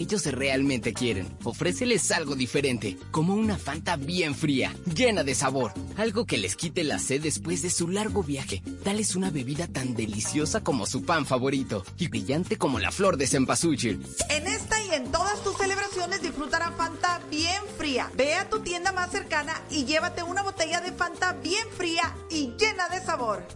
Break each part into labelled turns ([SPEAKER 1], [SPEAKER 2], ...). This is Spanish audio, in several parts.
[SPEAKER 1] Ellos realmente quieren. Ofréceles algo diferente, como una Fanta bien fría, llena de sabor. Algo que les quite la sed después de su largo viaje. Dales una bebida tan deliciosa como su pan favorito y brillante como la flor de cempasúchil.
[SPEAKER 2] En esta y en todas tus celebraciones disfrutará Fanta bien fría. Ve a tu tienda más cercana y llévate una botella de Fanta bien fría y llena de sabor.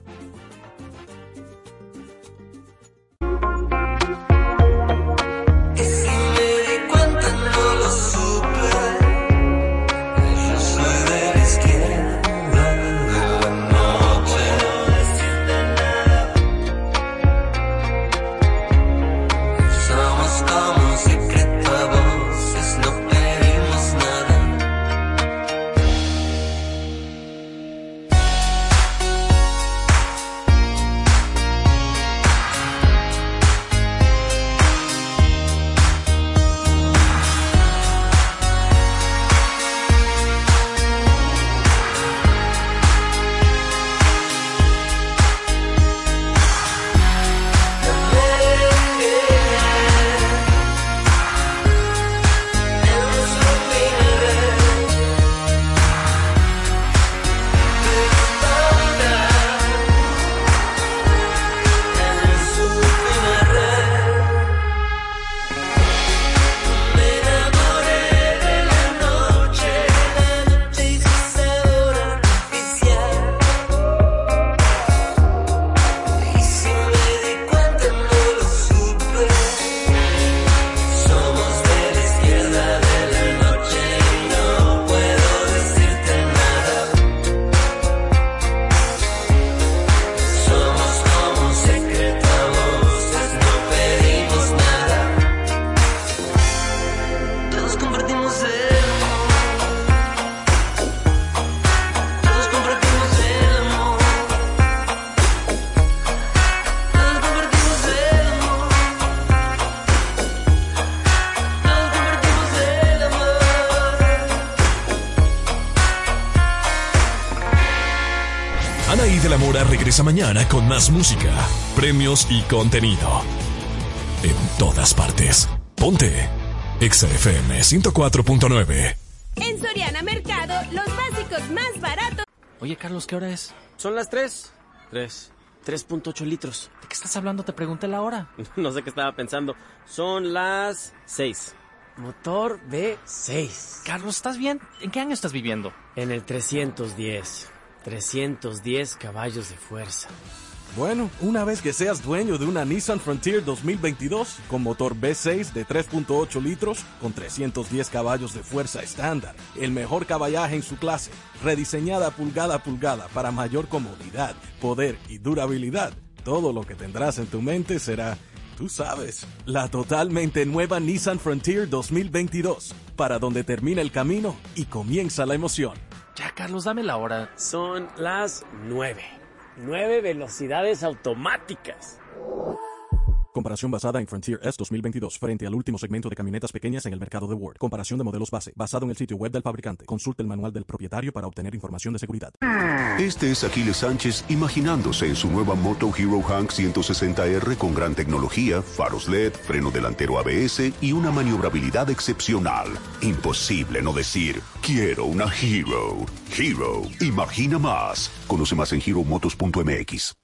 [SPEAKER 3] Regresa mañana con más música, premios y contenido. En todas partes. Ponte. XFM 104.9.
[SPEAKER 4] En Soriana Mercado, los básicos más baratos.
[SPEAKER 5] Oye, Carlos, ¿qué hora es?
[SPEAKER 6] Son las 3. 3. 3.8 litros.
[SPEAKER 5] ¿De qué estás hablando? Te pregunté la hora.
[SPEAKER 6] no sé qué estaba pensando. Son las 6. Motor B6.
[SPEAKER 5] Carlos, ¿estás bien? ¿En qué año estás viviendo?
[SPEAKER 6] En el 310. 310 caballos de fuerza.
[SPEAKER 7] Bueno, una vez que seas dueño de una Nissan Frontier 2022 con motor V6 de 3.8 litros con 310 caballos de fuerza estándar, el mejor caballaje en su clase, rediseñada pulgada a pulgada para mayor comodidad, poder y durabilidad, todo lo que tendrás en tu mente será, tú sabes, la totalmente nueva Nissan Frontier 2022, para donde termina el camino y comienza la emoción.
[SPEAKER 5] Ya, Carlos, dame la hora.
[SPEAKER 6] Son las nueve. Nueve velocidades automáticas.
[SPEAKER 7] Comparación basada en Frontier S 2022 frente al último segmento de camionetas pequeñas en el mercado de Word. Comparación de modelos base basado en el sitio web del fabricante. Consulte el manual del propietario para obtener información de seguridad.
[SPEAKER 8] Este es Aquiles Sánchez imaginándose en su nueva Moto Hero Hank 160R con gran tecnología, faros LED, freno delantero ABS y una maniobrabilidad excepcional. Imposible no decir, quiero una Hero. Hero, imagina más. Conoce más en heromotos.mx.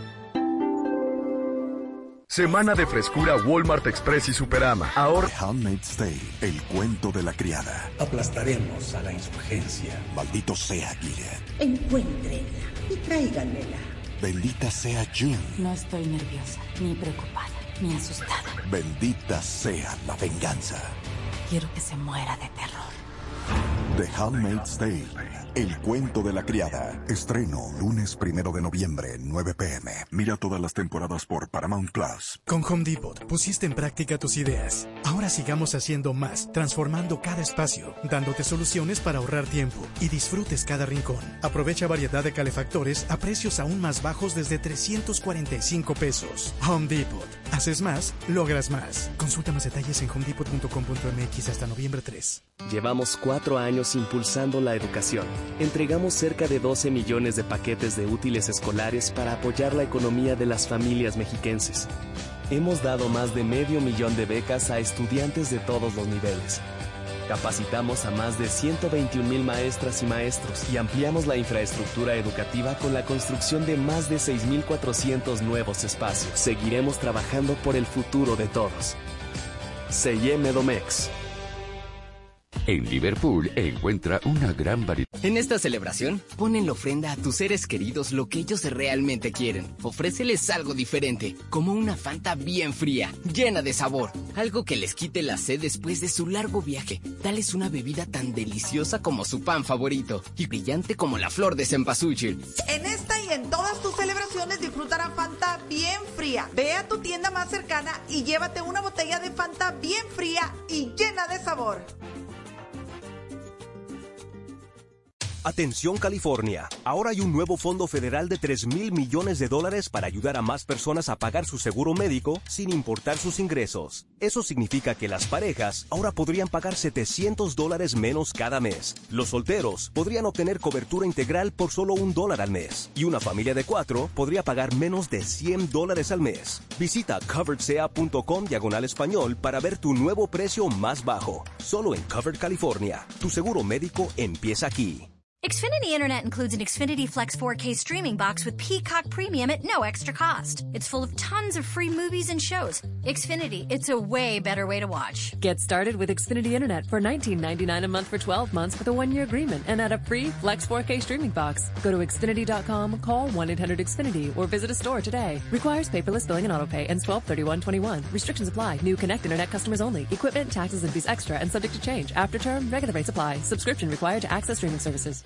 [SPEAKER 9] Semana de frescura Walmart Express y Superama. Ahora.
[SPEAKER 10] The Handmaid's Tale, el cuento de la criada.
[SPEAKER 11] Aplastaremos a la insurgencia.
[SPEAKER 10] Maldito sea Gilead.
[SPEAKER 12] Encuéntrenla y tráiganmela.
[SPEAKER 10] Bendita sea June.
[SPEAKER 13] No estoy nerviosa, ni preocupada, ni asustada.
[SPEAKER 10] Bendita sea la venganza.
[SPEAKER 13] Quiero que se muera de terror.
[SPEAKER 10] The Handmaid's Tale. El cuento de la criada. Estreno lunes primero de noviembre, 9 pm. Mira todas las temporadas por Paramount Plus.
[SPEAKER 14] Con Home Depot pusiste en práctica tus ideas. Ahora sigamos haciendo más, transformando cada espacio, dándote soluciones para ahorrar tiempo y disfrutes cada rincón. Aprovecha variedad de calefactores a precios aún más bajos desde 345 pesos. Home Depot. Haces más, logras más. Consulta más detalles en homedepot.com.mx hasta noviembre 3.
[SPEAKER 15] Llevamos cuatro años impulsando la educación. Entregamos cerca de 12 millones de paquetes de útiles escolares para apoyar la economía de las familias mexiquenses. Hemos dado más de medio millón de becas a estudiantes de todos los niveles. Capacitamos a más de 121 mil maestras y maestros y ampliamos la infraestructura educativa con la construcción de más de 6.400 nuevos espacios. Seguiremos trabajando por el futuro de todos. CIM Domex.
[SPEAKER 16] En Liverpool encuentra una gran variedad.
[SPEAKER 1] En esta celebración, pon en la ofrenda a tus seres queridos lo que ellos realmente quieren. Ofréceles algo diferente, como una Fanta bien fría, llena de sabor. Algo que les quite la sed después de su largo viaje. Dales una bebida tan deliciosa como su pan favorito y brillante como la flor de cempasúchil.
[SPEAKER 2] En esta y en todas tus celebraciones disfrutarán Fanta bien fría. Ve a tu tienda más cercana y llévate una botella de Fanta bien fría y llena de sabor.
[SPEAKER 8] Atención California, ahora hay un nuevo fondo federal de 3 mil millones de dólares para ayudar a más personas a pagar su seguro médico sin importar sus ingresos. Eso significa que las parejas ahora podrían pagar 700 dólares menos cada mes. Los solteros podrían obtener cobertura integral por solo un dólar al mes. Y una familia de cuatro podría pagar menos de 100 dólares al mes. Visita coveredsea.com diagonal español para ver tu nuevo precio más bajo. Solo en Covered California. Tu seguro médico empieza aquí.
[SPEAKER 17] Xfinity Internet includes an Xfinity Flex 4K streaming box with Peacock Premium at no extra cost. It's full of tons of free movies and shows. Xfinity, it's a way better way to watch.
[SPEAKER 18] Get started with Xfinity Internet for $19.99 a month for 12 months with a one-year agreement and add a free Flex 4K streaming box. Go to Xfinity.com, call 1-800-XFINITY or visit a store today. Requires paperless billing and autopay. Ends 12-31-21. Restrictions apply. New Connect Internet customers only. Equipment, taxes, and fees extra and subject to change. After term, regular rates apply. Subscription required to access streaming services.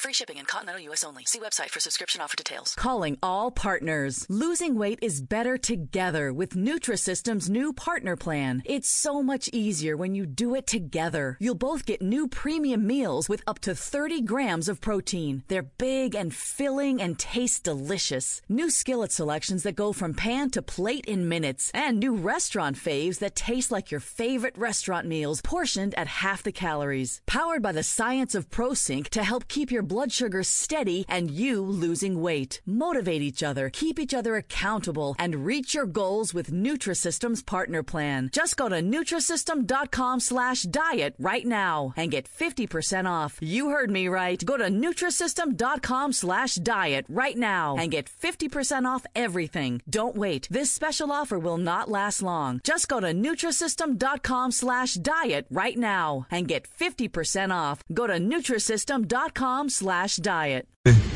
[SPEAKER 3] Free shipping in continental U.S. only. See website for subscription offer details.
[SPEAKER 19] Calling all partners. Losing weight is better together with Nutrisystem's new partner plan. It's so much easier when you do it together. You'll both get new premium meals with up to 30 grams of protein. They're big and filling and taste delicious. New skillet selections that go from pan to plate in minutes. And new restaurant faves that taste like your favorite restaurant meals portioned at half the calories. Powered by the science of ProSync to help keep your blood sugar steady and you losing weight. Motivate each other, keep each other accountable, and reach your goals with Nutrisystem's partner plan. Just go to Nutrisystem.com slash diet right now and get 50% off. You heard me right. Go to Nutrisystem.com slash diet right now and get 50% off everything. Don't wait. This special offer will not last long. Just go to Nutrisystem.com slash diet right now and get 50% off. Go to Nutrisystem.com slash diet.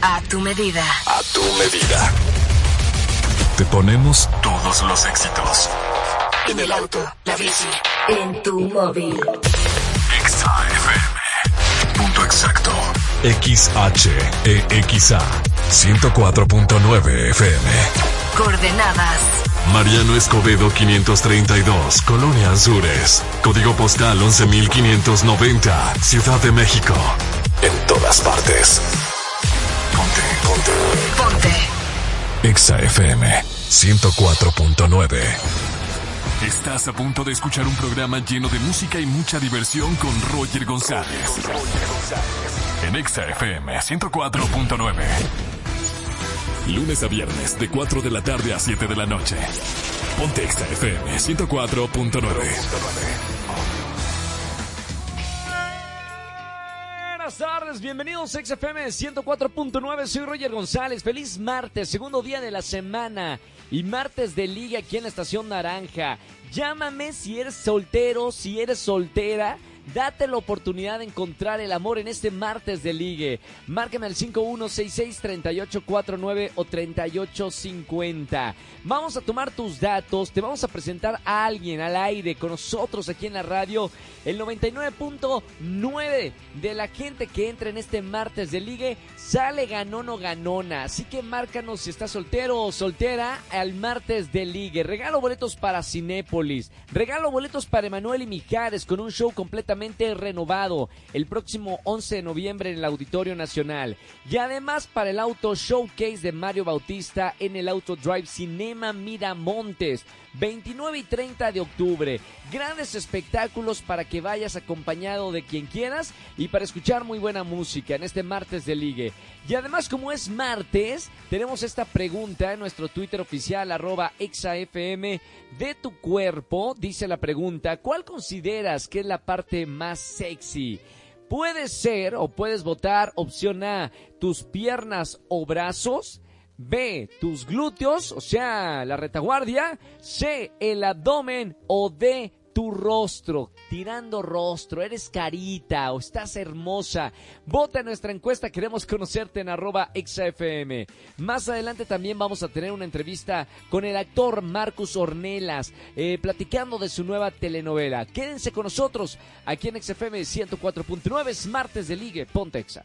[SPEAKER 3] A tu medida.
[SPEAKER 20] A tu medida. Te ponemos todos los éxitos.
[SPEAKER 3] En el auto, la bici, en tu móvil.
[SPEAKER 20] Exa FM. Punto exacto. XHEXA. 104.9 FM.
[SPEAKER 3] Coordenadas.
[SPEAKER 20] Mariano Escobedo 532, Colonia Azures. Código postal 11590, Ciudad de México. En todas partes. Ponte, ponte.
[SPEAKER 3] Ponte.
[SPEAKER 20] Exa FM 104.9. Estás a punto de escuchar un programa lleno de música y mucha diversión con Roger González. En Exa FM 104.9. Lunes a viernes de 4 de la tarde a 7 de la noche. Ponte Exa FM 104.9.
[SPEAKER 21] Buenas tardes, bienvenidos a XFM 104.9, soy Roger González, feliz martes, segundo día de la semana y martes de liga aquí en la Estación Naranja. Llámame si eres soltero, si eres soltera, Date la oportunidad de encontrar el amor en este martes de ligue. Márcame al 5166-3849 o 3850. Vamos a tomar tus datos, te vamos a presentar a alguien al aire con nosotros aquí en la radio. El 99.9 de la gente que entra en este martes de ligue sale ganón o ganona. Así que márcanos si estás soltero o soltera al martes de ligue. Regalo boletos para Cinépolis. Regalo boletos para Emanuel y Mijares con un show completamente renovado el próximo 11 de noviembre en el Auditorio Nacional. Y además para el Auto Showcase de Mario Bautista en el Auto Drive Cinema Miramontes. 29 y 30 de octubre. Grandes espectáculos para que vayas acompañado de quien quieras y para escuchar muy buena música en este martes de ligue. Y además como es martes, tenemos esta pregunta en nuestro Twitter oficial arroba exafm de tu cuerpo. Dice la pregunta, ¿cuál consideras que es la parte más sexy? Puede ser o puedes votar opción A, tus piernas o brazos. B, tus glúteos, o sea, la retaguardia. C, el abdomen. O D, tu rostro, tirando rostro, eres carita o estás hermosa. Vota en nuestra encuesta, queremos conocerte en arroba XFM. Más adelante también vamos a tener una entrevista con el actor Marcus Ornelas, eh, platicando de su nueva telenovela. Quédense con nosotros aquí en XFM 104.9, es martes de Ligue, Pontexa.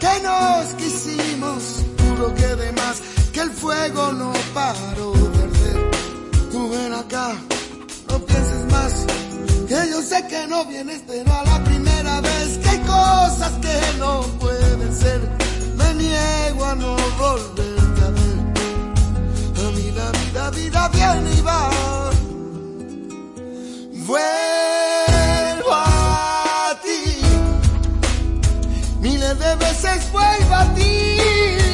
[SPEAKER 22] que nos quisimos, juro que de más que el fuego no paró de arder. Tú ven acá, no pienses más, que yo sé que no vienes, pero a la primera vez que hay cosas que no pueden ser, me niego a no volverte a ver. A mí la vida, vida viene y va. de veces vuelvo a ti.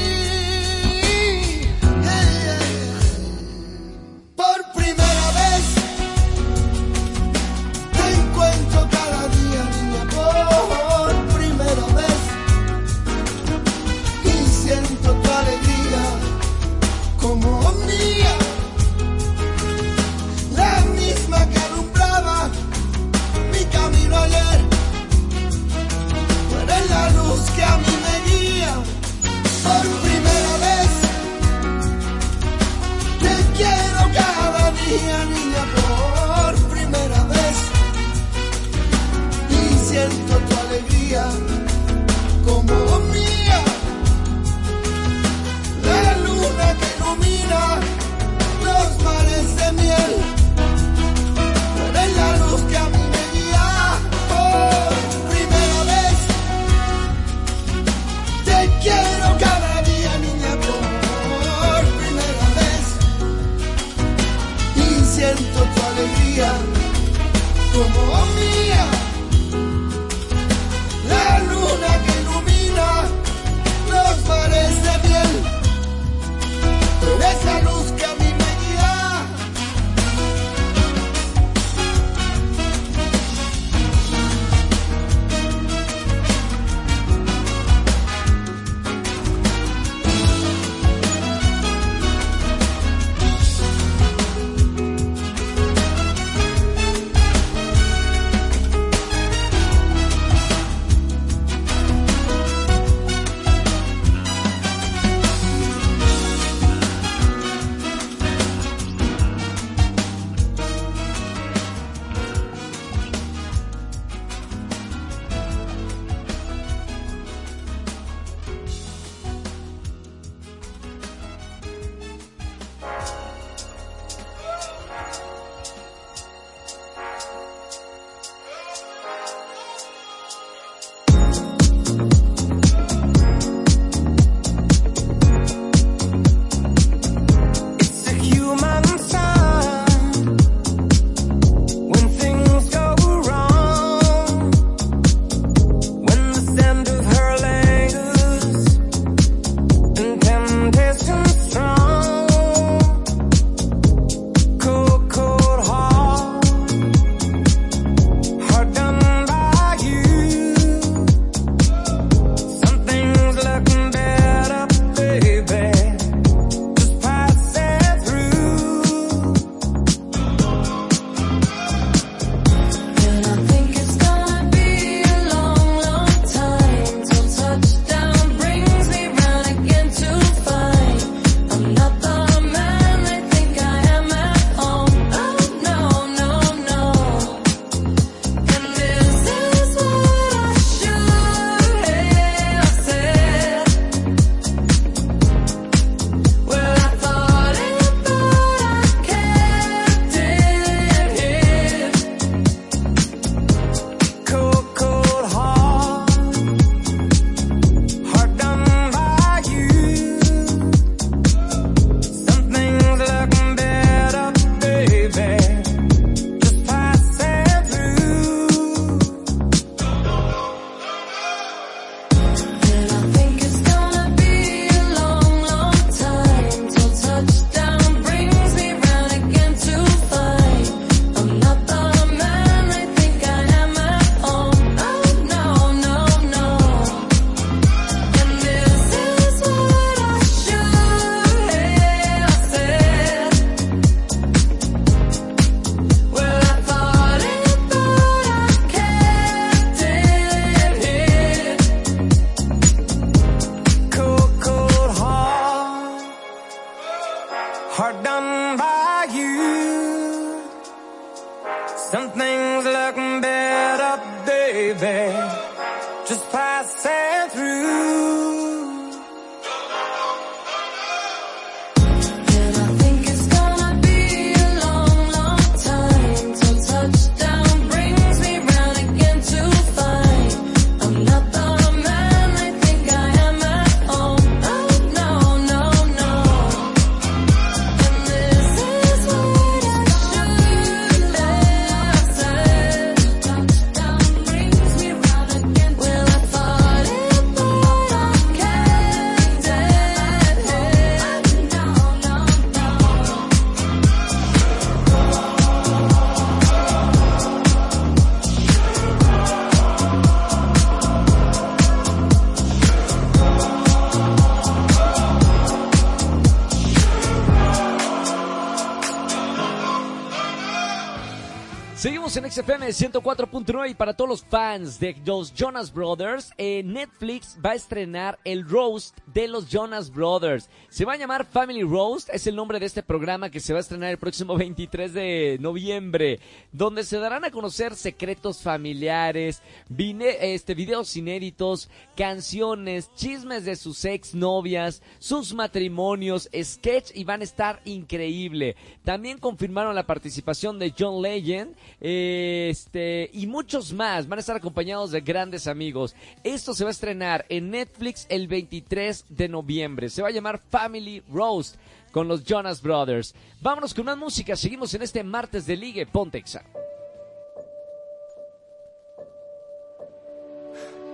[SPEAKER 21] En XFM 104.9 y para todos los fans de los Jonas Brothers, eh, Netflix va a estrenar el roast de los Jonas Brothers. Se va a llamar Family Roast, es el nombre de este programa que se va a estrenar el próximo 23 de noviembre, donde se darán a conocer secretos familiares, vine- este, videos inéditos, canciones, chismes de sus ex novias, sus matrimonios, sketch y van a estar increíble. También confirmaron la participación de John Legend eh, este, y muchos más. Van a estar acompañados de grandes amigos. Esto se va a estrenar en Netflix el 23 de noviembre. Se va a llamar Family Roast con los Jonas Brothers. Vámonos con una música. Seguimos en este martes de Ligue Pontexa.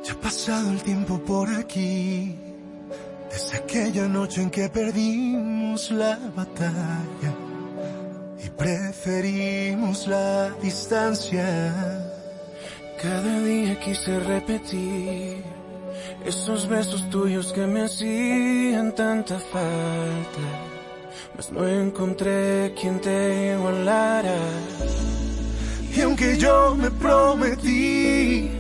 [SPEAKER 23] Ya ha pasado el tiempo por aquí, desde aquella noche en que perdimos la batalla y preferimos la distancia.
[SPEAKER 24] Cada día quise repetir esos besos tuyos que me hacían tanta falta, mas no encontré quien te igualara.
[SPEAKER 23] Y aunque yo me prometí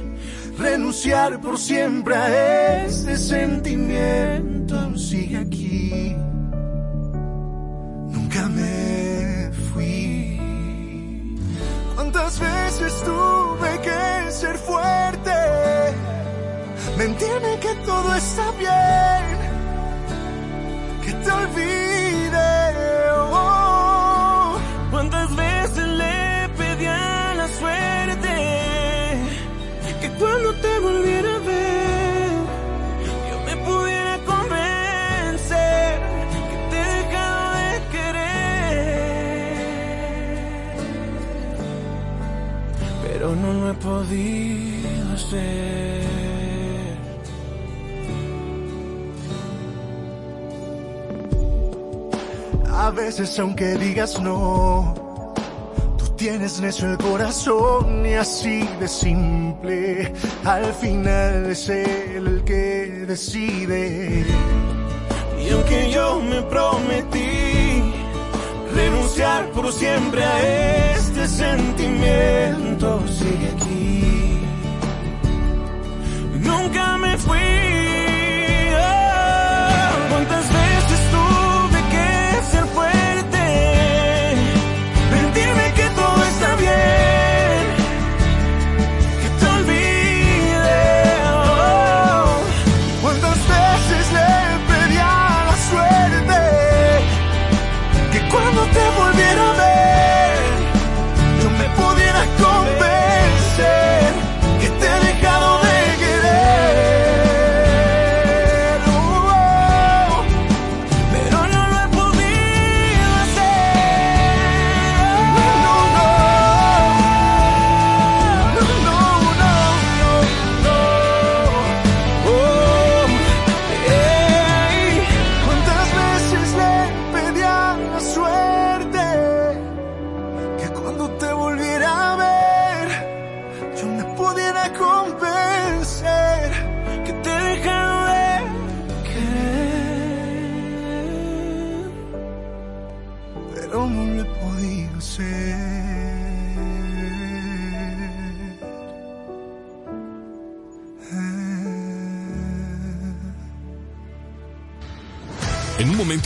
[SPEAKER 23] renunciar por siempre a este sentimiento, sigue aquí. Nunca me ¿Cuántas veces tuve que ser fuerte? Mentirme que todo está bien, que te olvide.
[SPEAKER 24] A
[SPEAKER 23] veces aunque digas no, tú tienes necio el corazón y así de simple, al final es él el que decide.
[SPEAKER 24] Y aunque yo me prometí renunciar por siempre a este sentimiento, sigue aquí. Nunca me fui.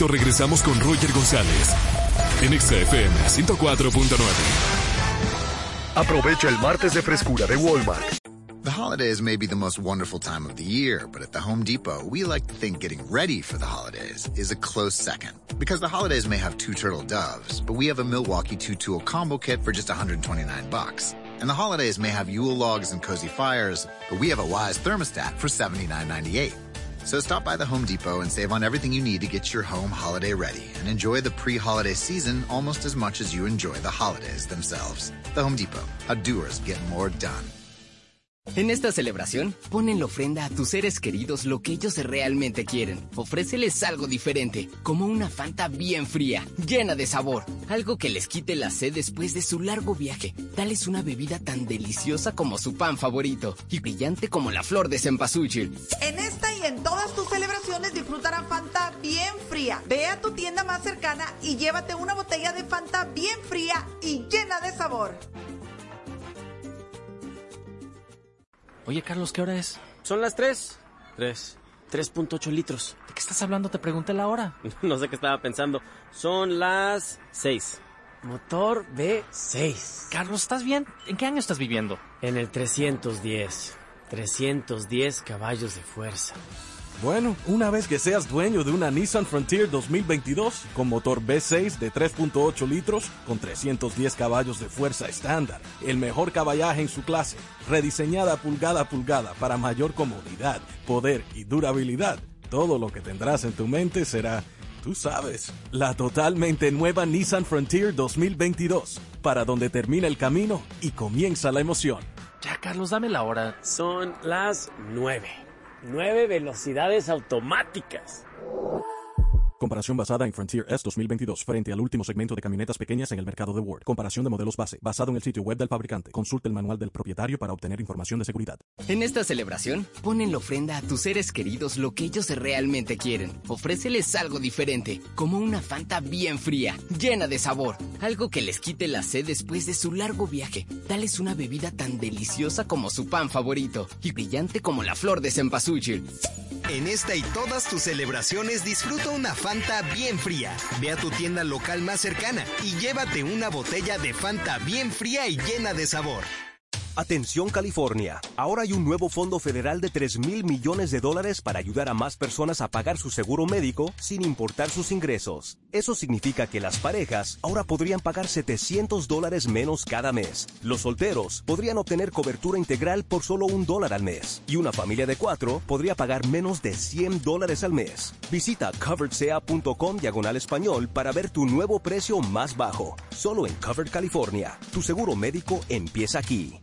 [SPEAKER 3] Momento regresamos con Roger González
[SPEAKER 20] En XFM 104.9.
[SPEAKER 25] Aprovecha el martes de frescura de Walmart.
[SPEAKER 26] The holidays may be the most wonderful time of the year, but at the Home Depot, we like to think getting ready for the holidays is a close second. Because the holidays may have two turtle doves, but we have a Milwaukee two-tool combo kit for just 129 bucks. And the holidays may have Yule logs and cozy fires, but we have a Wise thermostat for 79.98. So stop by the Home Depot and save on everything you need to get your home holiday ready and enjoy the pre-holiday season almost as much as you enjoy the holidays themselves. The Home Depot, how doers get more done.
[SPEAKER 1] En esta celebración, pon en la ofrenda a tus seres queridos lo que ellos realmente quieren. Ofréceles algo diferente, como una Fanta bien fría, llena de sabor. Algo que les quite la sed después de su largo viaje. Dales una bebida tan deliciosa como su pan favorito y brillante como la flor de cempasúchil.
[SPEAKER 2] En esta y en todas tus celebraciones disfrutarán Fanta bien fría. Ve a tu tienda más cercana y llévate una botella de Fanta bien fría y llena de sabor.
[SPEAKER 5] Oye, Carlos, ¿qué hora es? Son las 3. 3. 3.8 litros. ¿De qué estás hablando? Te pregunté la hora.
[SPEAKER 6] No sé qué estaba pensando. Son las 6.
[SPEAKER 5] Motor V6. Carlos, ¿estás bien? ¿En qué año estás viviendo?
[SPEAKER 6] En el 310. 310 caballos de fuerza.
[SPEAKER 7] Bueno, una vez que seas dueño de una Nissan Frontier 2022 con motor V6 de 3.8 litros con 310 caballos de fuerza estándar, el mejor caballaje en su clase, rediseñada pulgada a pulgada para mayor comodidad, poder y durabilidad, todo lo que tendrás en tu mente será, tú sabes, la totalmente nueva Nissan Frontier 2022, para donde termina el camino y comienza la emoción.
[SPEAKER 5] Ya, Carlos, dame la hora.
[SPEAKER 6] Son las 9. 9 velocidades automáticas.
[SPEAKER 7] Comparación basada en Frontier S 2022 frente al último segmento de camionetas pequeñas en el mercado de Ward. Comparación de modelos base, basado en el sitio web del fabricante. Consulte el manual del propietario para obtener información de seguridad.
[SPEAKER 1] En esta celebración, pon en la ofrenda a tus seres queridos lo que ellos realmente quieren. Ofréceles algo diferente, como una Fanta bien fría, llena de sabor. Algo que les quite la sed después de su largo viaje. Dales una bebida tan deliciosa como su pan favorito y brillante como la flor de cempasúchil.
[SPEAKER 27] En esta y todas tus celebraciones disfruta una Fanta bien fría. Ve a tu tienda local más cercana y llévate una botella de Fanta bien fría y llena de sabor.
[SPEAKER 8] Atención California, ahora hay un nuevo fondo federal de 3 mil millones de dólares para ayudar a más personas a pagar su seguro médico sin importar sus ingresos. Eso significa que las parejas ahora podrían pagar 700 dólares menos cada mes. Los solteros podrían obtener cobertura integral por solo un dólar al mes. Y una familia de cuatro podría pagar menos de 100 dólares al mes. Visita coveredsea.com diagonal español para ver tu nuevo precio más bajo. Solo en Covered California. Tu seguro médico empieza aquí.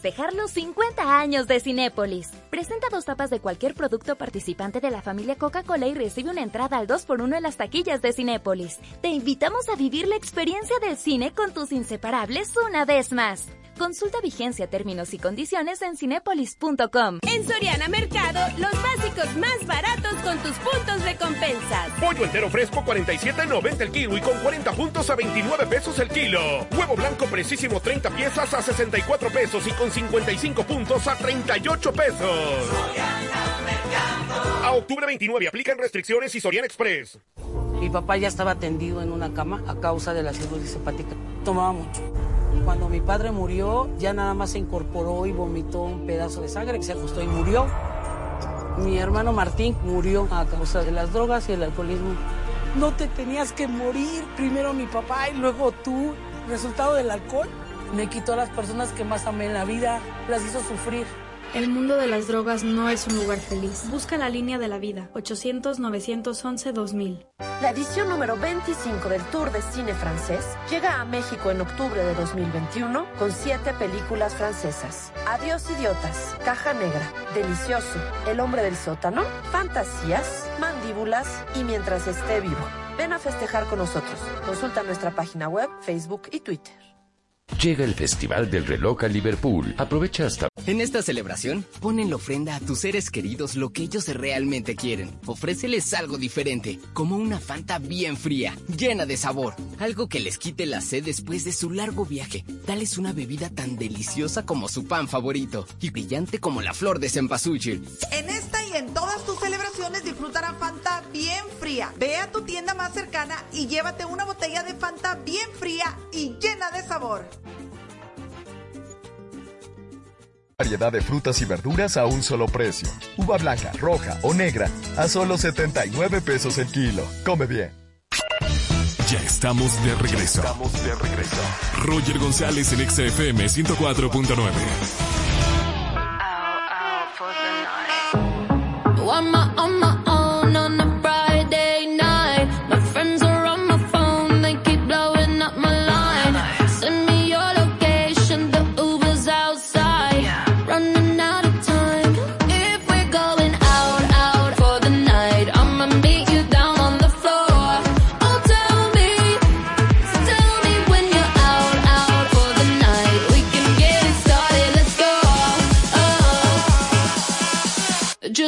[SPEAKER 28] Festejar los 50 años de Cinépolis. Presenta dos tapas de cualquier producto participante de la familia Coca-Cola y recibe una entrada al 2x1 en las taquillas de Cinépolis. Te invitamos a vivir la experiencia del cine con tus inseparables una vez más. Consulta vigencia, términos y condiciones en cinépolis.com.
[SPEAKER 4] En Soriana Mercado, los básicos más baratos con tus puntos de compensas.
[SPEAKER 29] Pollo entero fresco 47.90 el kilo y con 40 puntos a 29 pesos el kilo. Huevo blanco precisísimo 30 piezas a 64 pesos y con 55 puntos a 38 pesos. A octubre 29 aplican restricciones y Soriana Express.
[SPEAKER 30] Mi papá ya estaba tendido en una cama a causa de la cirrosis hepática. Tomaba mucho. Cuando mi padre murió, ya nada más se incorporó y vomitó un pedazo de sangre que se ajustó y murió. Mi hermano Martín murió a causa de las drogas y el alcoholismo. No te tenías que morir. Primero mi papá y luego tú. Resultado del alcohol me quitó a las personas que más amé en la vida. Las hizo sufrir.
[SPEAKER 31] El mundo de las drogas no es un lugar feliz. Busca la línea de la vida, 800-911-2000.
[SPEAKER 32] La edición número 25 del Tour de Cine Francés llega a México en octubre de 2021 con siete películas francesas. Adiós idiotas, Caja Negra, Delicioso, El hombre del sótano, Fantasías, Mandíbulas y Mientras esté vivo. Ven a festejar con nosotros. Consulta nuestra página web, Facebook y Twitter.
[SPEAKER 33] Llega el Festival del Reloj a Liverpool. Aprovecha hasta...
[SPEAKER 1] En esta celebración, pon en la ofrenda a tus seres queridos lo que ellos realmente quieren. Ofréceles algo diferente, como una Fanta bien fría, llena de sabor. Algo que les quite la sed después de su largo viaje. Dales una bebida tan deliciosa como su pan favorito y brillante como la flor de cempasúchil.
[SPEAKER 2] En esta en todas tus celebraciones disfrutará Fanta bien fría. Ve a tu tienda más cercana y llévate una botella de Fanta bien fría y llena de sabor.
[SPEAKER 29] Variedad de frutas y verduras a un solo precio. Uva blanca, roja o negra a solo 79 pesos el kilo. Come bien.
[SPEAKER 34] Ya estamos de regreso.
[SPEAKER 29] Ya estamos de regreso.
[SPEAKER 34] Roger González en XFM 104.9.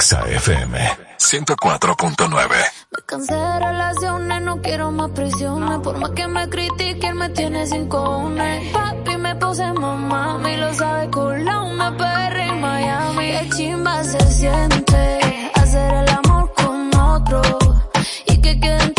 [SPEAKER 34] Exa FM 104.9.
[SPEAKER 35] Me cansé de relaciones, no quiero más prisiones. Por más que me critiquen, me tiene sin cojones. Papi, me puse mamá, me lo sabe cola una perra en Miami. El chimba se siente hacer el amor con otro y que
[SPEAKER 36] queden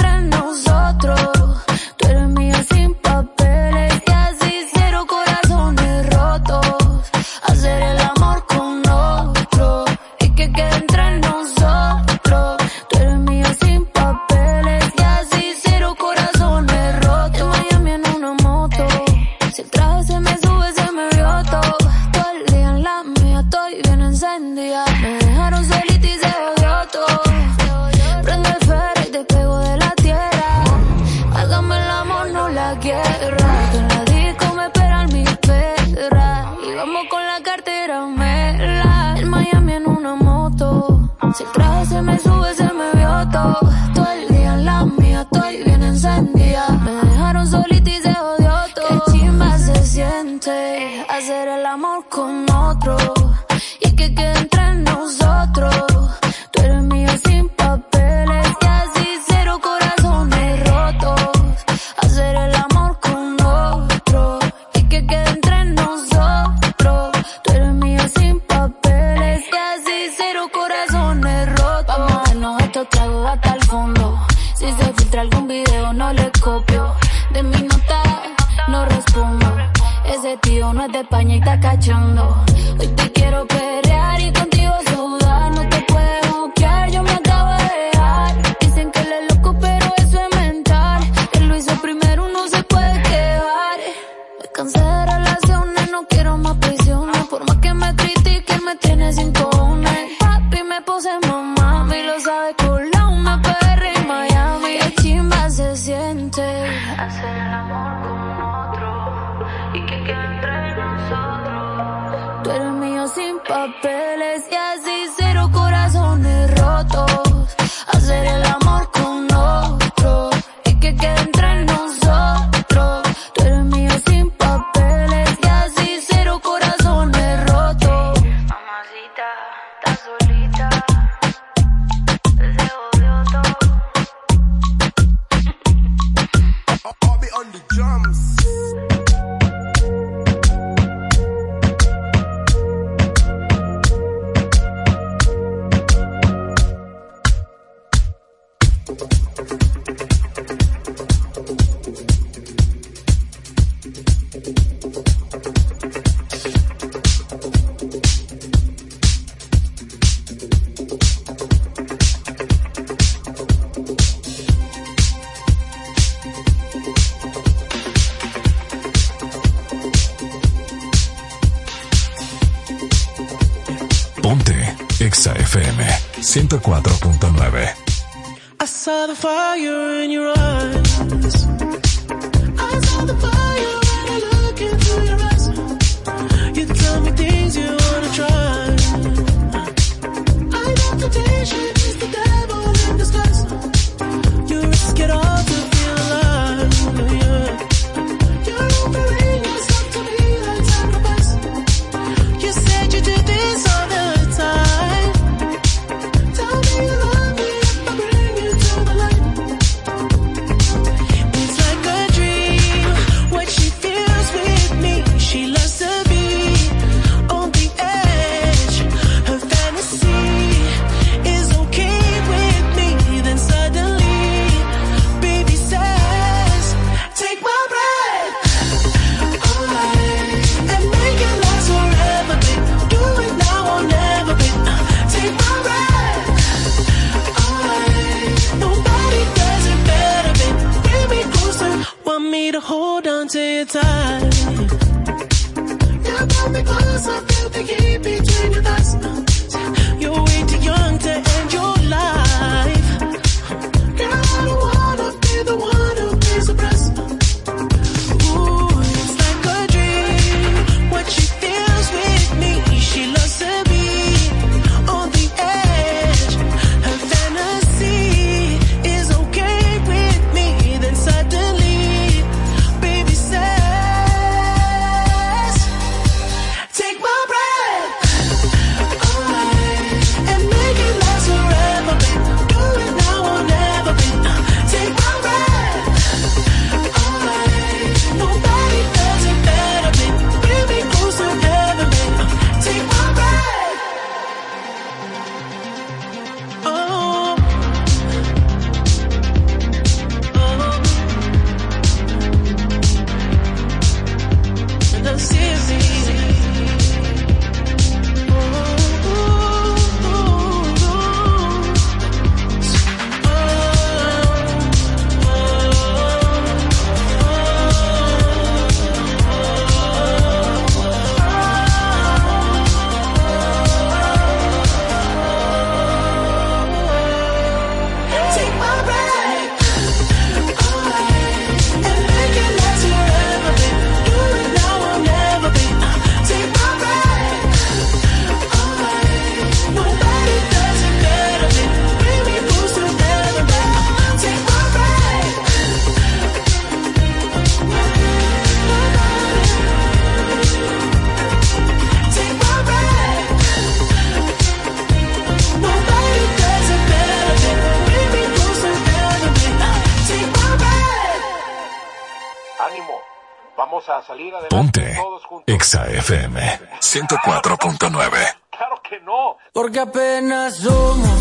[SPEAKER 37] Porque apenas somos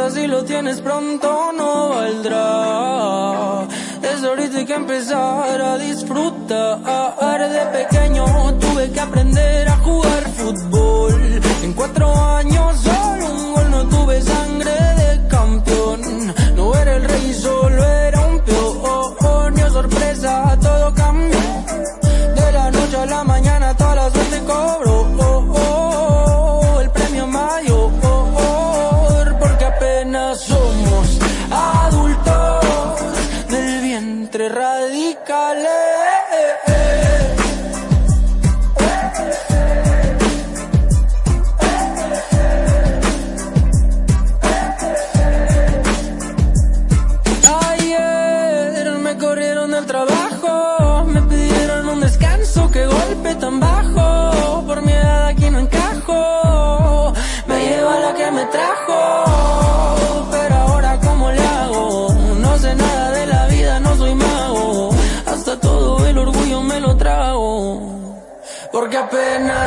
[SPEAKER 36] Importa si lo tienes pronto, no valdrá. Desde ahorita hay que empezar a disfrutar. De pequeño tuve que aprender a jugar fútbol. En cuatro años solo un gol, no tuve sangre de campeón. No era el rey, solo era un peón. Yo sorpresa,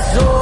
[SPEAKER 36] apenas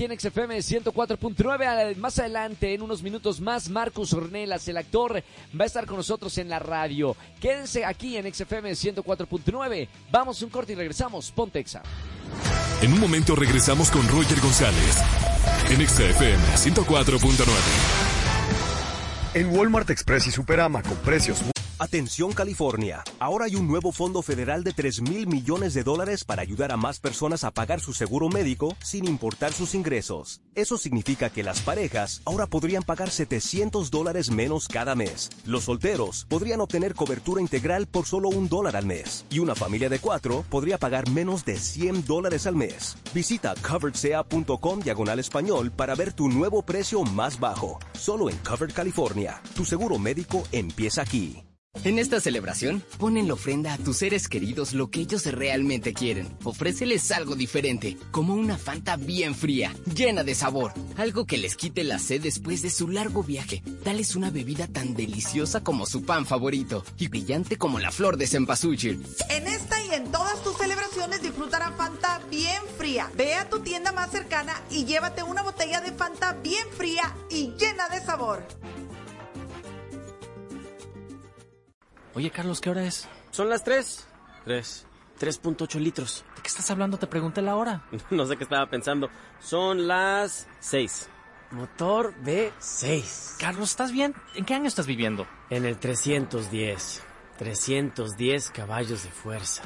[SPEAKER 21] aquí en XFM 104.9. Más adelante, en unos minutos más, Marcus Ornelas, el actor, va a estar con nosotros en la radio. Quédense aquí en XFM 104.9. Vamos un corte y regresamos. Pontexa.
[SPEAKER 3] En un momento regresamos con Roger González en XFM 104.9.
[SPEAKER 38] En Walmart Express y Superama con precios muy
[SPEAKER 8] Atención California, ahora hay un nuevo fondo federal de 3 mil millones de dólares para ayudar a más personas a pagar su seguro médico sin importar sus ingresos. Eso significa que las parejas ahora podrían pagar 700 dólares menos cada mes. Los solteros podrían obtener cobertura integral por solo un dólar al mes. Y una familia de cuatro podría pagar menos de 100 dólares al mes. Visita coveredsea.com diagonal español para ver tu nuevo precio más bajo. Solo en Covered California. Tu seguro médico empieza aquí.
[SPEAKER 1] En esta celebración, pon en la ofrenda a tus seres queridos lo que ellos realmente quieren. Ofréceles algo diferente, como una Fanta bien fría, llena de sabor. Algo que les quite la sed después de su largo viaje. Dales una bebida tan deliciosa como su pan favorito y brillante como la flor de cempasúchil.
[SPEAKER 2] En esta y en todas tus celebraciones disfrutará Fanta bien fría. Ve a tu tienda más cercana y llévate una botella de Fanta bien fría y llena de sabor.
[SPEAKER 6] Oye, Carlos, ¿qué hora es? Son las 3. 3. 3.8 litros.
[SPEAKER 5] ¿De qué estás hablando? Te pregunté la hora.
[SPEAKER 6] No sé qué estaba pensando. Son las 6.
[SPEAKER 5] Motor V6. Carlos, ¿estás bien? ¿En qué año estás viviendo?
[SPEAKER 6] En el 310. 310 caballos de fuerza.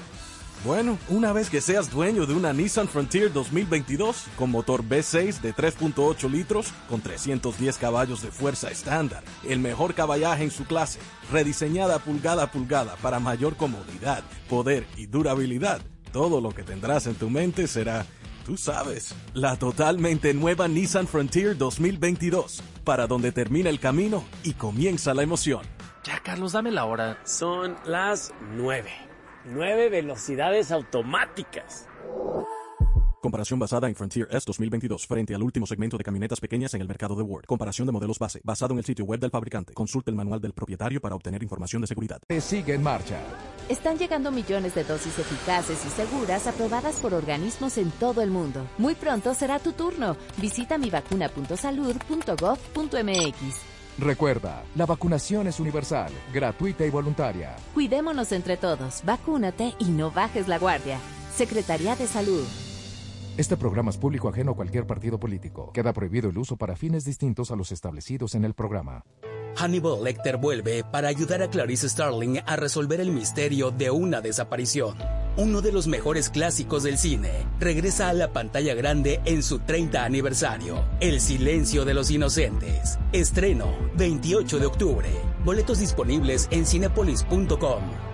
[SPEAKER 7] Bueno, una vez que seas dueño de una Nissan Frontier 2022 con motor V6 de 3.8 litros con 310 caballos de fuerza estándar, el mejor caballaje en su clase, rediseñada pulgada a pulgada para mayor comodidad, poder y durabilidad, todo lo que tendrás en tu mente será, tú sabes, la totalmente nueva Nissan Frontier 2022, para donde termina el camino y comienza la emoción.
[SPEAKER 5] Ya, Carlos, dame la hora.
[SPEAKER 6] Son las 9. 9 velocidades automáticas.
[SPEAKER 7] Comparación basada en Frontier S 2022 frente al último segmento de camionetas pequeñas en el mercado de Ward. Comparación de modelos base basado en el sitio web del fabricante. Consulte el manual del propietario para obtener información de seguridad.
[SPEAKER 38] Sigue en marcha.
[SPEAKER 28] Están llegando millones de dosis eficaces y seguras aprobadas por organismos en todo el mundo. Muy pronto será tu turno. Visita mivacuna.salud.gov.mx.
[SPEAKER 38] Recuerda, la vacunación es universal, gratuita y voluntaria.
[SPEAKER 28] Cuidémonos entre todos, vacúnate y no bajes la guardia. Secretaría de Salud.
[SPEAKER 38] Este programa es público ajeno a cualquier partido político. Queda prohibido el uso para fines distintos a los establecidos en el programa.
[SPEAKER 15] Hannibal Lecter vuelve para ayudar a Clarice Starling a resolver el misterio de una desaparición.
[SPEAKER 39] uno de los mejores clásicos del cine, regresa a la pantalla grande en su 30 aniversario. El silencio de los inocentes. Estreno 28 de octubre. Boletos disponibles en cinepolis.com.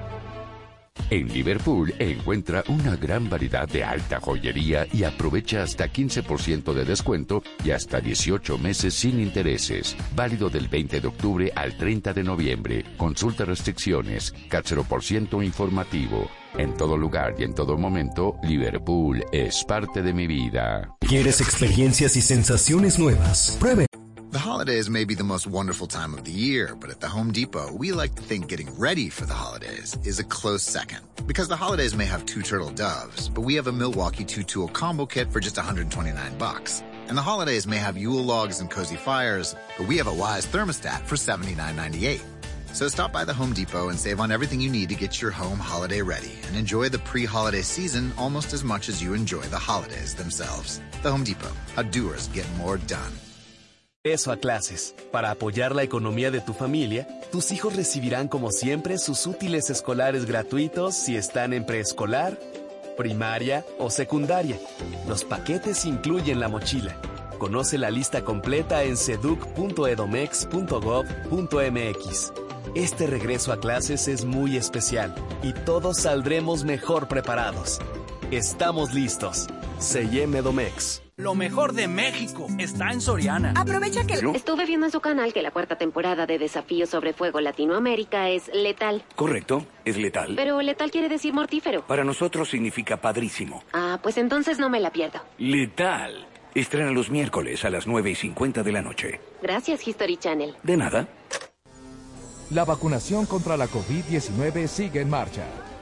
[SPEAKER 33] En Liverpool encuentra una gran variedad de alta joyería y aprovecha hasta 15% de descuento y hasta 18 meses sin intereses. Válido del 20 de octubre al 30 de noviembre. Consulta restricciones. Cáchero por ciento informativo. En todo lugar y en todo momento, Liverpool es parte de mi vida.
[SPEAKER 40] ¿Quieres experiencias y sensaciones nuevas? Pruebe.
[SPEAKER 41] The holidays may be the most wonderful time of the year, but at the Home Depot, we like to think getting ready for the holidays is a close second. Because the holidays may have two turtle doves, but we have a Milwaukee two-tool combo kit for just 129 bucks. And the holidays may have Yule logs and cozy fires, but we have a Wise thermostat for $79.98. So stop by the Home Depot and save on everything you need to get your home holiday ready and enjoy the pre-holiday season almost as much as you enjoy the holidays themselves. The Home Depot. How doers get more done.
[SPEAKER 15] Eso a clases. Para apoyar la economía de tu familia, tus hijos recibirán como siempre sus útiles escolares gratuitos si están en preescolar, primaria o secundaria. Los paquetes incluyen la mochila. Conoce la lista completa en seduc.edomex.gov.mx. Este regreso a clases es muy especial y todos saldremos mejor preparados. Estamos listos. Seyem Edomex.
[SPEAKER 42] Lo mejor de México está en Soriana.
[SPEAKER 43] Aprovecha que... Estuve viendo en su canal que la cuarta temporada de Desafío sobre Fuego Latinoamérica es letal.
[SPEAKER 44] Correcto, es letal.
[SPEAKER 43] Pero letal quiere decir mortífero.
[SPEAKER 44] Para nosotros significa padrísimo.
[SPEAKER 43] Ah, pues entonces no me la pierdo.
[SPEAKER 44] Letal. Estrena los miércoles a las 9 y 50 de la noche.
[SPEAKER 43] Gracias, History Channel.
[SPEAKER 44] De nada.
[SPEAKER 38] La vacunación contra la COVID-19 sigue en marcha.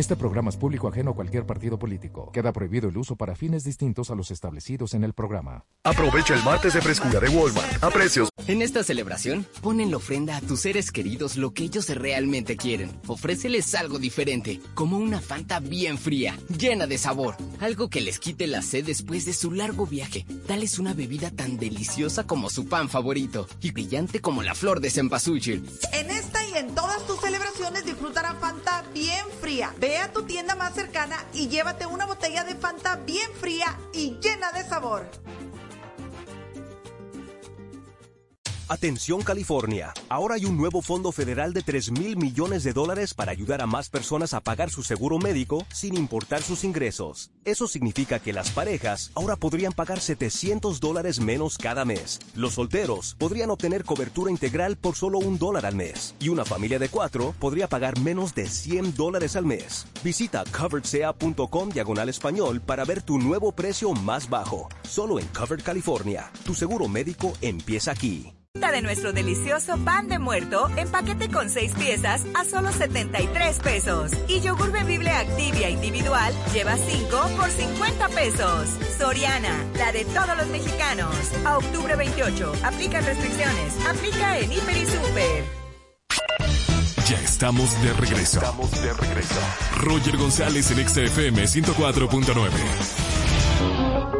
[SPEAKER 38] Este programa es público ajeno a cualquier partido político. Queda prohibido el uso para fines distintos a los establecidos en el programa.
[SPEAKER 25] Aprovecha el martes de frescura de Walmart a precios.
[SPEAKER 1] En esta celebración, pon en la ofrenda a tus seres queridos lo que ellos realmente quieren. Ofréceles algo diferente, como una Fanta bien fría, llena de sabor. Algo que les quite la sed después de su largo viaje. Dales una bebida tan deliciosa como su pan favorito y brillante como la flor de cempasúchil.
[SPEAKER 2] En esta en todas tus celebraciones disfrutará Fanta bien fría. Ve a tu tienda más cercana y llévate una botella de Fanta bien fría y llena de sabor.
[SPEAKER 8] Atención California, ahora hay un nuevo fondo federal de 3 mil millones de dólares para ayudar a más personas a pagar su seguro médico sin importar sus ingresos. Eso significa que las parejas ahora podrían pagar 700 dólares menos cada mes. Los solteros podrían obtener cobertura integral por solo un dólar al mes. Y una familia de cuatro podría pagar menos de 100 dólares al mes. Visita coveredsea.com diagonal español para ver tu nuevo precio más bajo. Solo en Covered California. Tu seguro médico empieza aquí.
[SPEAKER 37] De nuestro delicioso pan de muerto en paquete con 6 piezas a solo 73 pesos. Y yogur bebible Activia individual lleva 5 por 50 pesos. Soriana, la de todos los mexicanos. A octubre 28. Aplican restricciones. Aplica en Hiper y Super.
[SPEAKER 3] Ya estamos de regreso.
[SPEAKER 44] Estamos de regreso.
[SPEAKER 3] Roger González en XFM 104.9.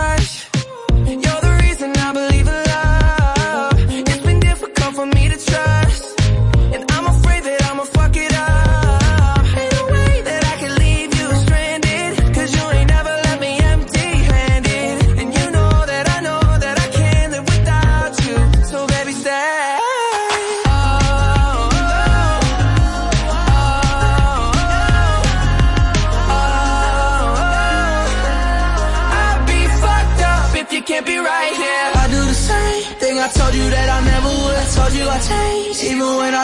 [SPEAKER 36] touch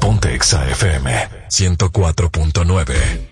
[SPEAKER 20] Ponte Exa FM 104.9.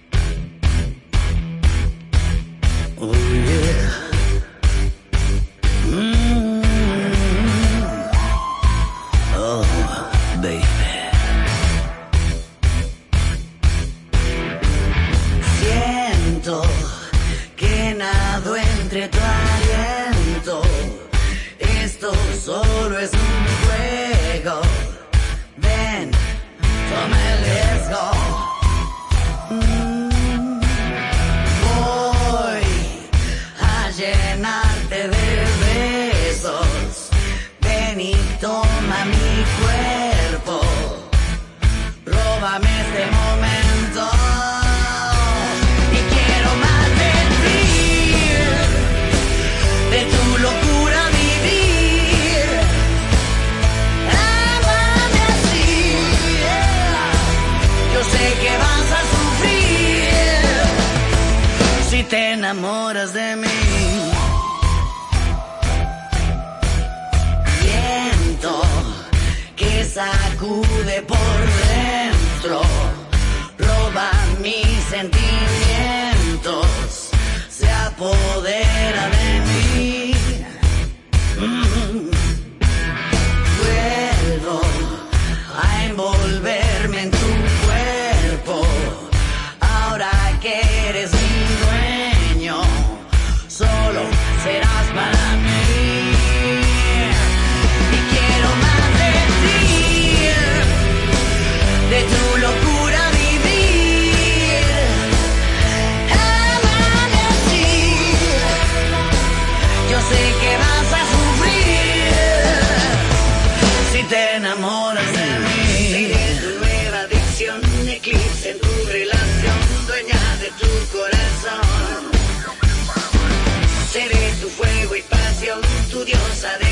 [SPEAKER 36] estudiosa de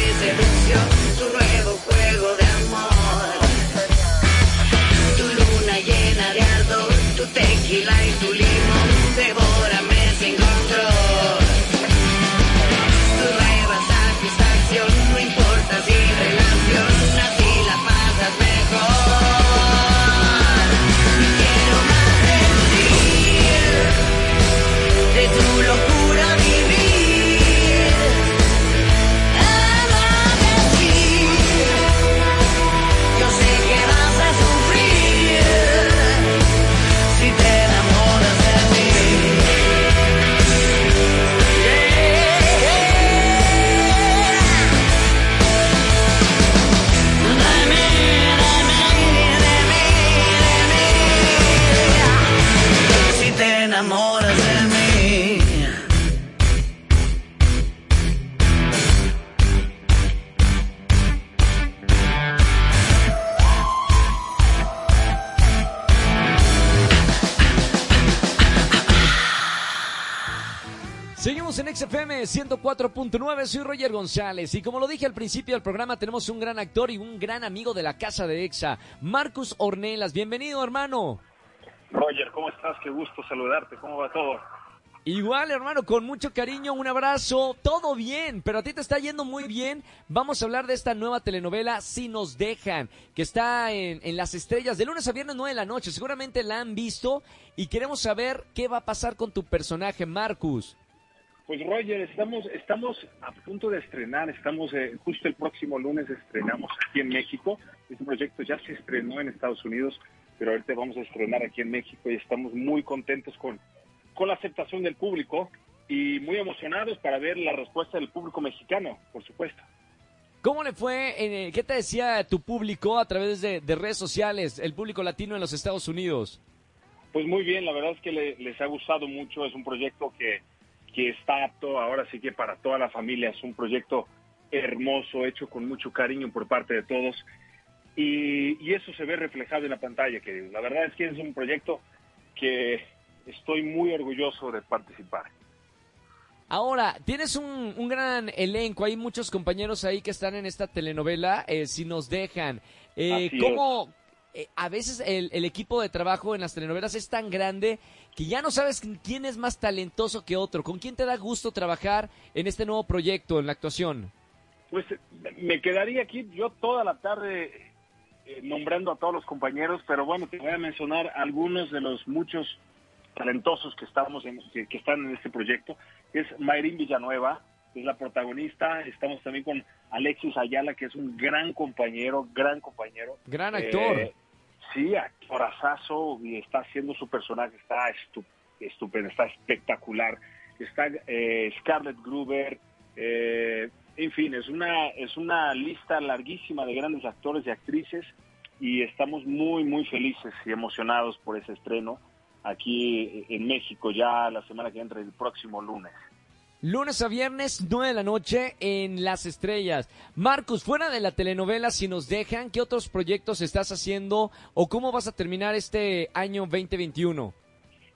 [SPEAKER 45] 104.9, soy Roger González y como lo dije al principio del programa tenemos un gran actor y un gran amigo de la casa de EXA, Marcus Ornelas. Bienvenido hermano.
[SPEAKER 46] Roger, ¿cómo estás? Qué gusto saludarte, ¿cómo va todo?
[SPEAKER 21] Igual, hermano, con mucho cariño, un abrazo, todo bien, pero a ti te está yendo muy bien. Vamos a hablar de esta nueva telenovela, Si nos dejan, que está en, en las estrellas de lunes a viernes 9 de la noche. Seguramente la han visto y queremos saber qué va a pasar con tu personaje, Marcus.
[SPEAKER 46] Pues Roger, estamos, estamos a punto de estrenar, estamos eh, justo el próximo lunes estrenamos aquí en México. Este proyecto ya se estrenó en Estados Unidos, pero ahorita vamos a estrenar aquí en México y estamos muy contentos con, con la aceptación del público y muy emocionados para ver la respuesta del público mexicano, por supuesto.
[SPEAKER 21] ¿Cómo le fue? ¿Qué te decía tu público a través de, de redes sociales, el público latino en los Estados Unidos?
[SPEAKER 46] Pues muy bien, la verdad es que le- les ha gustado mucho, es un proyecto que, que está apto ahora sí que para toda la familia, es un proyecto hermoso, hecho con mucho cariño por parte de todos. Y, y eso se ve reflejado en la pantalla, que la verdad es que es un proyecto que estoy muy orgulloso de participar.
[SPEAKER 21] Ahora, tienes un, un gran elenco, hay muchos compañeros ahí que están en esta telenovela, eh, si nos dejan. Eh, ¿Cómo eh, a veces el, el equipo de trabajo en las telenovelas es tan grande que ya no sabes quién es más talentoso que otro? ¿Con quién te da gusto trabajar en este nuevo proyecto, en la actuación?
[SPEAKER 46] Pues me quedaría aquí yo toda la tarde eh, nombrando a todos los compañeros, pero bueno, te voy a mencionar algunos de los muchos talentosos que estamos en, que, que están en este proyecto. Es Mayrín Villanueva, es la protagonista. Estamos también con Alexis Ayala, que es un gran compañero, gran compañero.
[SPEAKER 21] Gran actor.
[SPEAKER 46] Eh, sí, actorazazo y está haciendo su personaje, está estu- estupendo, está espectacular. Está eh, Scarlett Gruber, eh, en fin, es una, es una lista larguísima de grandes actores y actrices y estamos muy, muy felices y emocionados por ese estreno aquí en México ya la semana que entra, el próximo lunes.
[SPEAKER 21] Lunes a viernes, 9 de la noche en Las Estrellas. Marcus, fuera de la telenovela, si nos dejan, ¿qué otros proyectos estás haciendo o cómo vas a terminar este año 2021?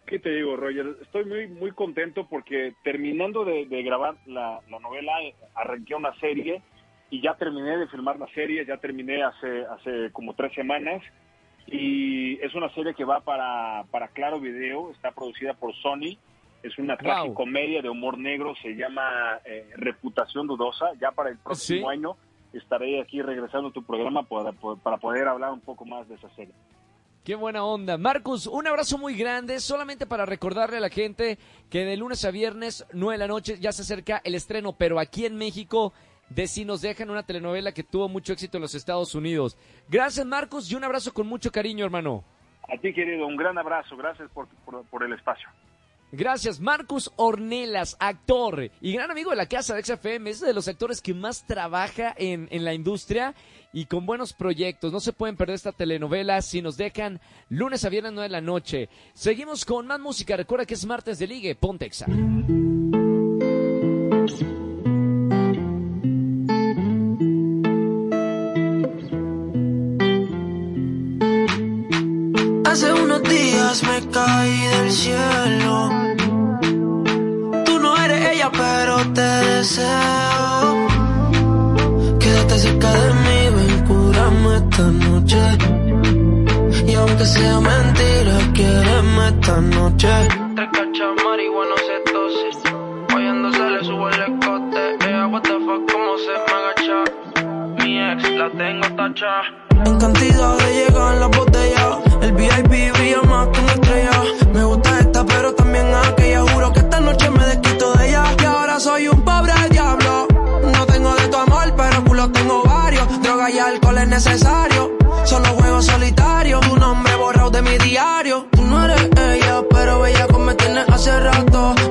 [SPEAKER 46] ¿Qué te digo, Roger? Estoy muy muy contento porque terminando de, de grabar la, la novela, arranqué una serie y ya terminé de filmar la serie, ya terminé hace, hace como tres semanas y es una serie que va para, para Claro Video, está producida por Sony, es una tragicomedia de humor negro, se llama eh, Reputación Dudosa, ya para el próximo
[SPEAKER 21] Sí.
[SPEAKER 46] año estaré aquí regresando a tu programa para, para poder hablar un poco más de esa serie.
[SPEAKER 21] Qué buena onda. Marcus, un abrazo muy grande, solamente para recordarle a la gente que de lunes a viernes, 9 de la noche, ya se acerca el estreno, pero aquí en México, de Si nos dejan una telenovela que tuvo mucho éxito en los Estados Unidos. Gracias, Marcus, y un abrazo con mucho cariño, hermano.
[SPEAKER 46] A ti, querido, un gran abrazo, gracias por, por, por el espacio.
[SPEAKER 21] Gracias, Marcus Ornelas, actor y gran amigo de la casa de XFM, es de los actores que más trabaja en, en la industria y con buenos proyectos. No se pueden perder esta telenovela si nos dejan lunes a viernes 9 de la noche. Seguimos con más música. Recuerda que es martes de ligue. Pontexa.
[SPEAKER 36] Aunque sea mentira, quiéreme esta noche. Te cacha marihuana, se tose. Oyendo se le sube el escote. Ella, what the fuck, cómo se me agacha. Mi ex la tengo tacha. En cantidad de llegan las botellas. El VIP brilla más que una estrella. Me gusta esta, pero también aquella. Juro que esta noche me desquito de ella. Y ahora soy un pobre diablo. No tengo de tu amor, pero culo tengo varios. Droga y alcohol es necesario. Diario. Tú no eres ella, pero bella como me tienes hace rato.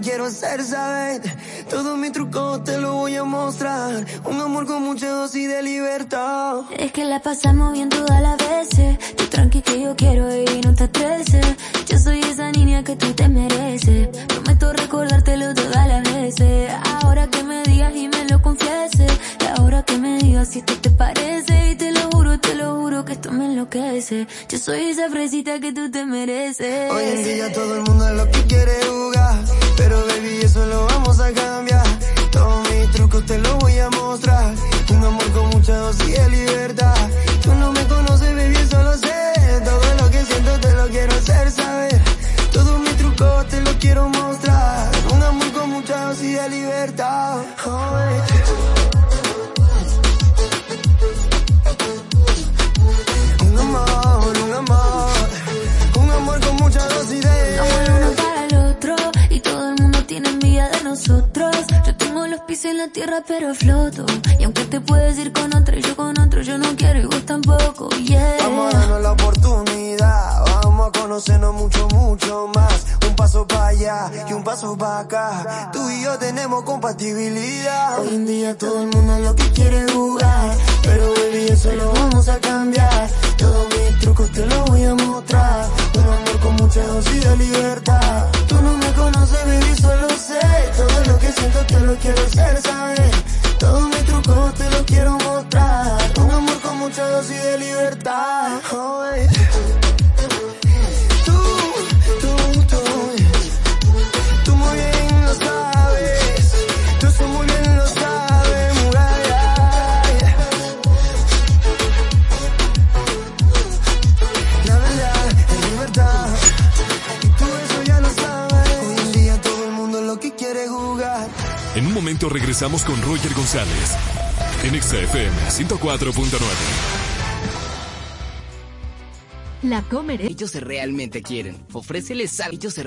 [SPEAKER 22] Quiero hacer saber. Todos mis trucos te lo voy a mostrar. Un amor con mucha dosis de libertad.
[SPEAKER 47] Es que la pasamos bien todas las veces. Tú tranqui que yo quiero y no te estreses. Yo soy esa niña que tú te mereces. Soy esa fresita que tú te mereces.
[SPEAKER 22] Hoy en día todo el mundo es lo que quiere jugar. Pero baby, eso lo vamos a cambiar. Todos mis trucos te los voy a mostrar. Un amor con mucha dosis de libertad. Tú no me conoces, baby, eso lo sé. Todo lo que siento te lo quiero hacer saber. Todos mis trucos te los quiero mostrar. Un amor con mucha dosis de libertad.
[SPEAKER 47] Tierra pero floto. Y aunque te puedes ir con otro y yo con otro, yo no quiero y vos tampoco. Yeah.
[SPEAKER 22] Vamos a darnos la oportunidad, vamos a conocernos mucho, mucho más. Un paso para allá y un paso para acá. Tú y yo tenemos compatibilidad. Hoy en día todo el mundo lo que quiere jugar. Pero baby, eso lo vamos a cambiar. Todos mis trucos te los voy a mostrar. Un amor con mucha dosis de libertad. Tú no me conoces, baby, solo sé. Todo lo que siento te lo quiero hacer saber. Todos mis trucos te los quiero mostrar. Un amor con mucha dosis de libertad. Tú,
[SPEAKER 3] momento regresamos con Roger González en Exa FM 104.9.
[SPEAKER 1] La Comer. Ellos se realmente quieren. Ofréceles algo. Ellos se